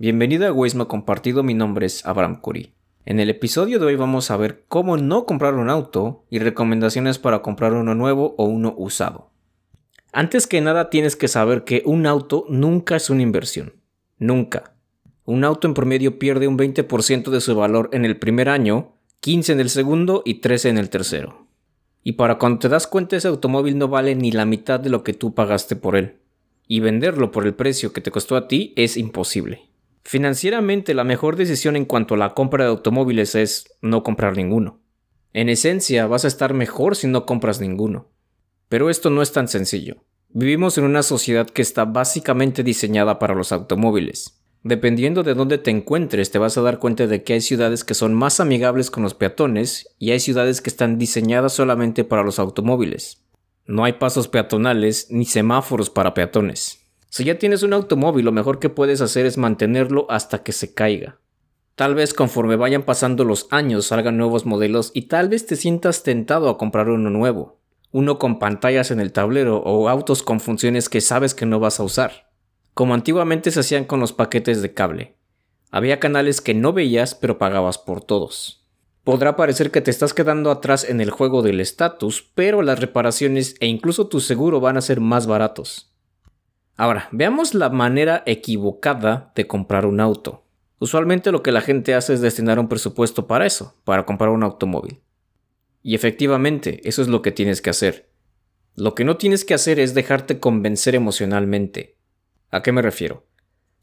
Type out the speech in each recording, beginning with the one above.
Bienvenido a Egoísmo Compartido, mi nombre es Abraham Curie. En el episodio de hoy vamos a ver cómo no comprar un auto y recomendaciones para comprar uno nuevo o uno usado. Antes que nada tienes que saber que un auto nunca es una inversión. Nunca. Un auto en promedio pierde un 20% de su valor en el primer año, 15 en el segundo y 13 en el tercero. Y para cuando te das cuenta ese automóvil no vale ni la mitad de lo que tú pagaste por él. Y venderlo por el precio que te costó a ti es imposible. Financieramente, la mejor decisión en cuanto a la compra de automóviles es no comprar ninguno. En esencia, vas a estar mejor si no compras ninguno. Pero esto no es tan sencillo. Vivimos en una sociedad que está básicamente diseñada para los automóviles. Dependiendo de dónde te encuentres, te vas a dar cuenta de que hay ciudades que son más amigables con los peatones y hay ciudades que están diseñadas solamente para los automóviles. No hay pasos peatonales ni semáforos para peatones. Si ya tienes un automóvil, lo mejor que puedes hacer es mantenerlo hasta que se caiga. Tal vez conforme vayan pasando los años salgan nuevos modelos y tal vez te sientas tentado a comprar uno nuevo, uno con pantallas en el tablero o autos con funciones que sabes que no vas a usar, como antiguamente se hacían con los paquetes de cable. Había canales que no veías pero pagabas por todos. Podrá parecer que te estás quedando atrás en el juego del estatus, pero las reparaciones e incluso tu seguro van a ser más baratos. Ahora, veamos la manera equivocada de comprar un auto. Usualmente lo que la gente hace es destinar un presupuesto para eso, para comprar un automóvil. Y efectivamente, eso es lo que tienes que hacer. Lo que no tienes que hacer es dejarte convencer emocionalmente. ¿A qué me refiero?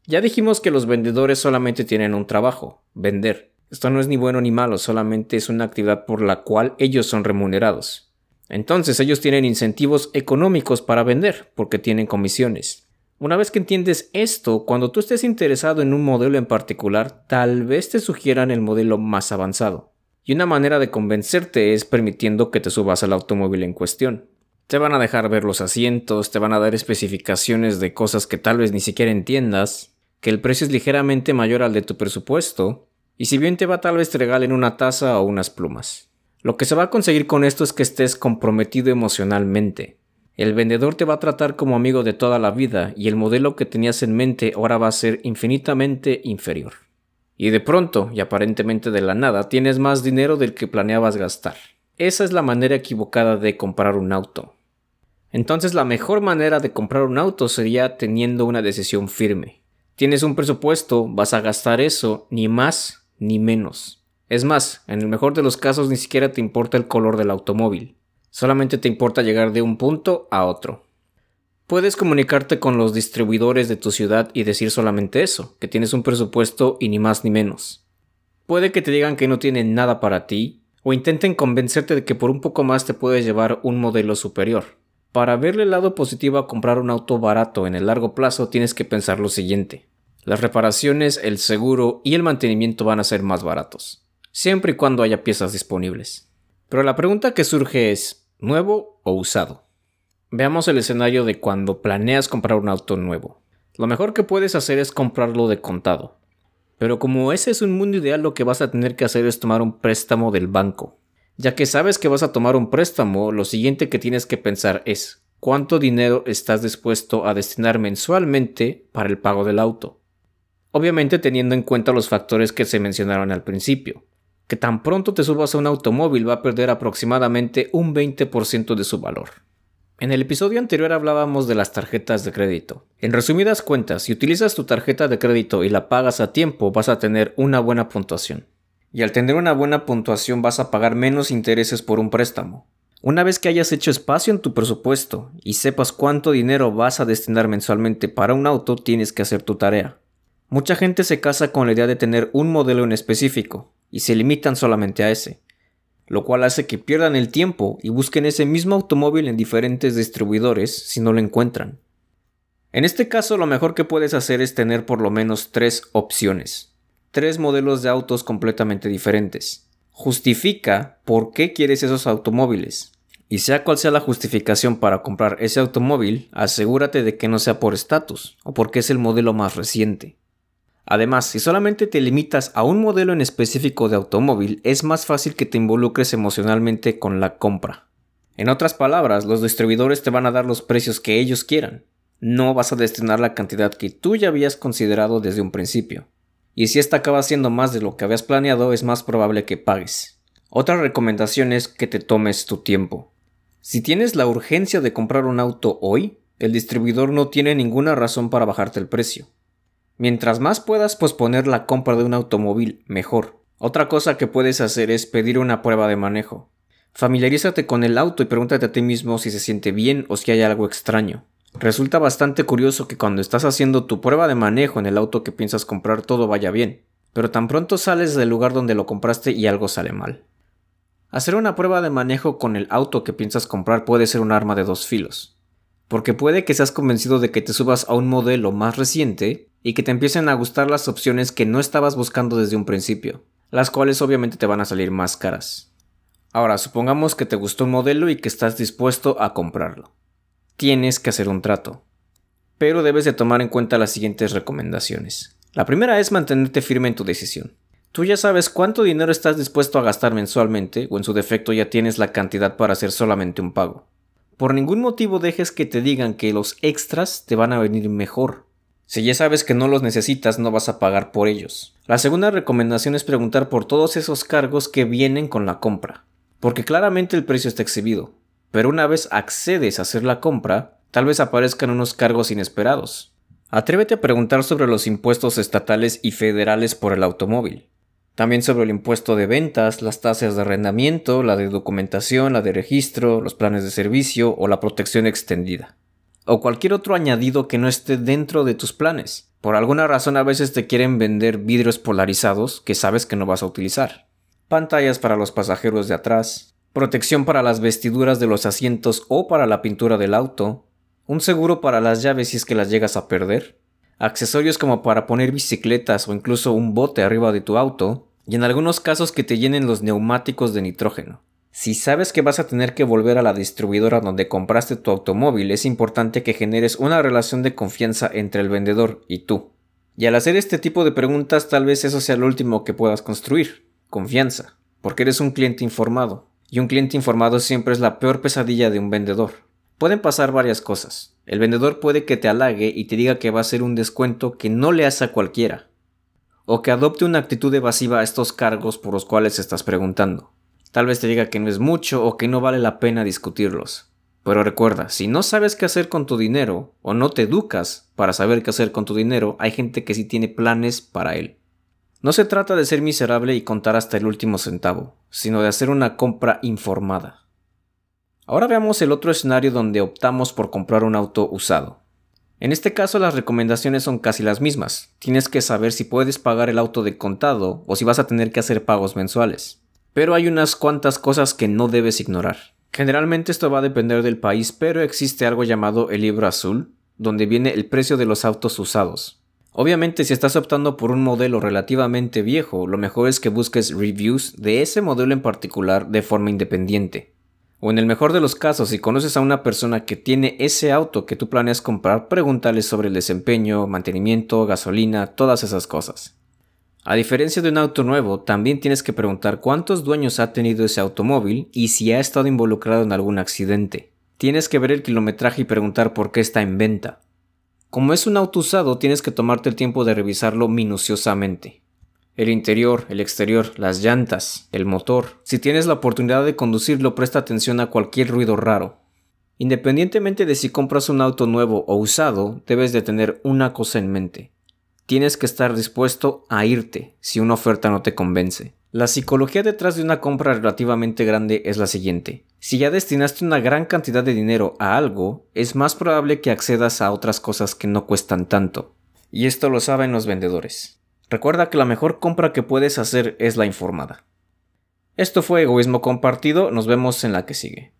Ya dijimos que los vendedores solamente tienen un trabajo, vender. Esto no es ni bueno ni malo, solamente es una actividad por la cual ellos son remunerados. Entonces ellos tienen incentivos económicos para vender, porque tienen comisiones. Una vez que entiendes esto, cuando tú estés interesado en un modelo en particular, tal vez te sugieran el modelo más avanzado. Y una manera de convencerte es permitiendo que te subas al automóvil en cuestión. Te van a dejar ver los asientos, te van a dar especificaciones de cosas que tal vez ni siquiera entiendas, que el precio es ligeramente mayor al de tu presupuesto, y si bien te va tal vez te regalen una taza o unas plumas. Lo que se va a conseguir con esto es que estés comprometido emocionalmente. El vendedor te va a tratar como amigo de toda la vida y el modelo que tenías en mente ahora va a ser infinitamente inferior. Y de pronto, y aparentemente de la nada, tienes más dinero del que planeabas gastar. Esa es la manera equivocada de comprar un auto. Entonces la mejor manera de comprar un auto sería teniendo una decisión firme. Tienes un presupuesto, vas a gastar eso, ni más ni menos. Es más, en el mejor de los casos ni siquiera te importa el color del automóvil. Solamente te importa llegar de un punto a otro. Puedes comunicarte con los distribuidores de tu ciudad y decir solamente eso, que tienes un presupuesto y ni más ni menos. Puede que te digan que no tienen nada para ti, o intenten convencerte de que por un poco más te puedes llevar un modelo superior. Para verle el lado positivo a comprar un auto barato en el largo plazo tienes que pensar lo siguiente. Las reparaciones, el seguro y el mantenimiento van a ser más baratos, siempre y cuando haya piezas disponibles. Pero la pregunta que surge es, nuevo o usado. Veamos el escenario de cuando planeas comprar un auto nuevo. Lo mejor que puedes hacer es comprarlo de contado. Pero como ese es un mundo ideal, lo que vas a tener que hacer es tomar un préstamo del banco. Ya que sabes que vas a tomar un préstamo, lo siguiente que tienes que pensar es cuánto dinero estás dispuesto a destinar mensualmente para el pago del auto. Obviamente teniendo en cuenta los factores que se mencionaron al principio que tan pronto te subas a un automóvil va a perder aproximadamente un 20% de su valor. En el episodio anterior hablábamos de las tarjetas de crédito. En resumidas cuentas, si utilizas tu tarjeta de crédito y la pagas a tiempo, vas a tener una buena puntuación. Y al tener una buena puntuación vas a pagar menos intereses por un préstamo. Una vez que hayas hecho espacio en tu presupuesto y sepas cuánto dinero vas a destinar mensualmente para un auto, tienes que hacer tu tarea. Mucha gente se casa con la idea de tener un modelo en específico, y se limitan solamente a ese, lo cual hace que pierdan el tiempo y busquen ese mismo automóvil en diferentes distribuidores si no lo encuentran. En este caso lo mejor que puedes hacer es tener por lo menos tres opciones, tres modelos de autos completamente diferentes. Justifica por qué quieres esos automóviles. Y sea cual sea la justificación para comprar ese automóvil, asegúrate de que no sea por estatus o porque es el modelo más reciente. Además, si solamente te limitas a un modelo en específico de automóvil, es más fácil que te involucres emocionalmente con la compra. En otras palabras, los distribuidores te van a dar los precios que ellos quieran. no vas a destinar la cantidad que tú ya habías considerado desde un principio. Y si esta acaba siendo más de lo que habías planeado, es más probable que pagues. Otra recomendación es que te tomes tu tiempo. Si tienes la urgencia de comprar un auto hoy, el distribuidor no tiene ninguna razón para bajarte el precio. Mientras más puedas posponer la compra de un automóvil, mejor. Otra cosa que puedes hacer es pedir una prueba de manejo. Familiarízate con el auto y pregúntate a ti mismo si se siente bien o si hay algo extraño. Resulta bastante curioso que cuando estás haciendo tu prueba de manejo en el auto que piensas comprar todo vaya bien, pero tan pronto sales del lugar donde lo compraste y algo sale mal. Hacer una prueba de manejo con el auto que piensas comprar puede ser un arma de dos filos, porque puede que seas convencido de que te subas a un modelo más reciente y que te empiecen a gustar las opciones que no estabas buscando desde un principio, las cuales obviamente te van a salir más caras. Ahora, supongamos que te gustó un modelo y que estás dispuesto a comprarlo tienes que hacer un trato. Pero debes de tomar en cuenta las siguientes recomendaciones. La primera es mantenerte firme en tu decisión. Tú ya sabes cuánto dinero estás dispuesto a gastar mensualmente o en su defecto ya tienes la cantidad para hacer solamente un pago. Por ningún motivo dejes que te digan que los extras te van a venir mejor. Si ya sabes que no los necesitas, no vas a pagar por ellos. La segunda recomendación es preguntar por todos esos cargos que vienen con la compra, porque claramente el precio está exhibido pero una vez accedes a hacer la compra, tal vez aparezcan unos cargos inesperados. Atrévete a preguntar sobre los impuestos estatales y federales por el automóvil. También sobre el impuesto de ventas, las tasas de arrendamiento, la de documentación, la de registro, los planes de servicio o la protección extendida. O cualquier otro añadido que no esté dentro de tus planes. Por alguna razón a veces te quieren vender vidrios polarizados que sabes que no vas a utilizar. Pantallas para los pasajeros de atrás, protección para las vestiduras de los asientos o para la pintura del auto, un seguro para las llaves si es que las llegas a perder, accesorios como para poner bicicletas o incluso un bote arriba de tu auto, y en algunos casos que te llenen los neumáticos de nitrógeno. Si sabes que vas a tener que volver a la distribuidora donde compraste tu automóvil, es importante que generes una relación de confianza entre el vendedor y tú. Y al hacer este tipo de preguntas tal vez eso sea lo último que puedas construir, confianza, porque eres un cliente informado. Y un cliente informado siempre es la peor pesadilla de un vendedor. Pueden pasar varias cosas. El vendedor puede que te halague y te diga que va a hacer un descuento que no le hace a cualquiera. O que adopte una actitud evasiva a estos cargos por los cuales estás preguntando. Tal vez te diga que no es mucho o que no vale la pena discutirlos. Pero recuerda, si no sabes qué hacer con tu dinero o no te educas para saber qué hacer con tu dinero, hay gente que sí tiene planes para él. No se trata de ser miserable y contar hasta el último centavo, sino de hacer una compra informada. Ahora veamos el otro escenario donde optamos por comprar un auto usado. En este caso las recomendaciones son casi las mismas. Tienes que saber si puedes pagar el auto de contado o si vas a tener que hacer pagos mensuales. Pero hay unas cuantas cosas que no debes ignorar. Generalmente esto va a depender del país, pero existe algo llamado el libro azul, donde viene el precio de los autos usados. Obviamente si estás optando por un modelo relativamente viejo, lo mejor es que busques reviews de ese modelo en particular de forma independiente. O en el mejor de los casos, si conoces a una persona que tiene ese auto que tú planeas comprar, pregúntale sobre el desempeño, mantenimiento, gasolina, todas esas cosas. A diferencia de un auto nuevo, también tienes que preguntar cuántos dueños ha tenido ese automóvil y si ha estado involucrado en algún accidente. Tienes que ver el kilometraje y preguntar por qué está en venta. Como es un auto usado, tienes que tomarte el tiempo de revisarlo minuciosamente. El interior, el exterior, las llantas, el motor. Si tienes la oportunidad de conducirlo, presta atención a cualquier ruido raro. Independientemente de si compras un auto nuevo o usado, debes de tener una cosa en mente. Tienes que estar dispuesto a irte si una oferta no te convence. La psicología detrás de una compra relativamente grande es la siguiente. Si ya destinaste una gran cantidad de dinero a algo, es más probable que accedas a otras cosas que no cuestan tanto. Y esto lo saben los vendedores. Recuerda que la mejor compra que puedes hacer es la informada. Esto fue Egoísmo Compartido, nos vemos en la que sigue.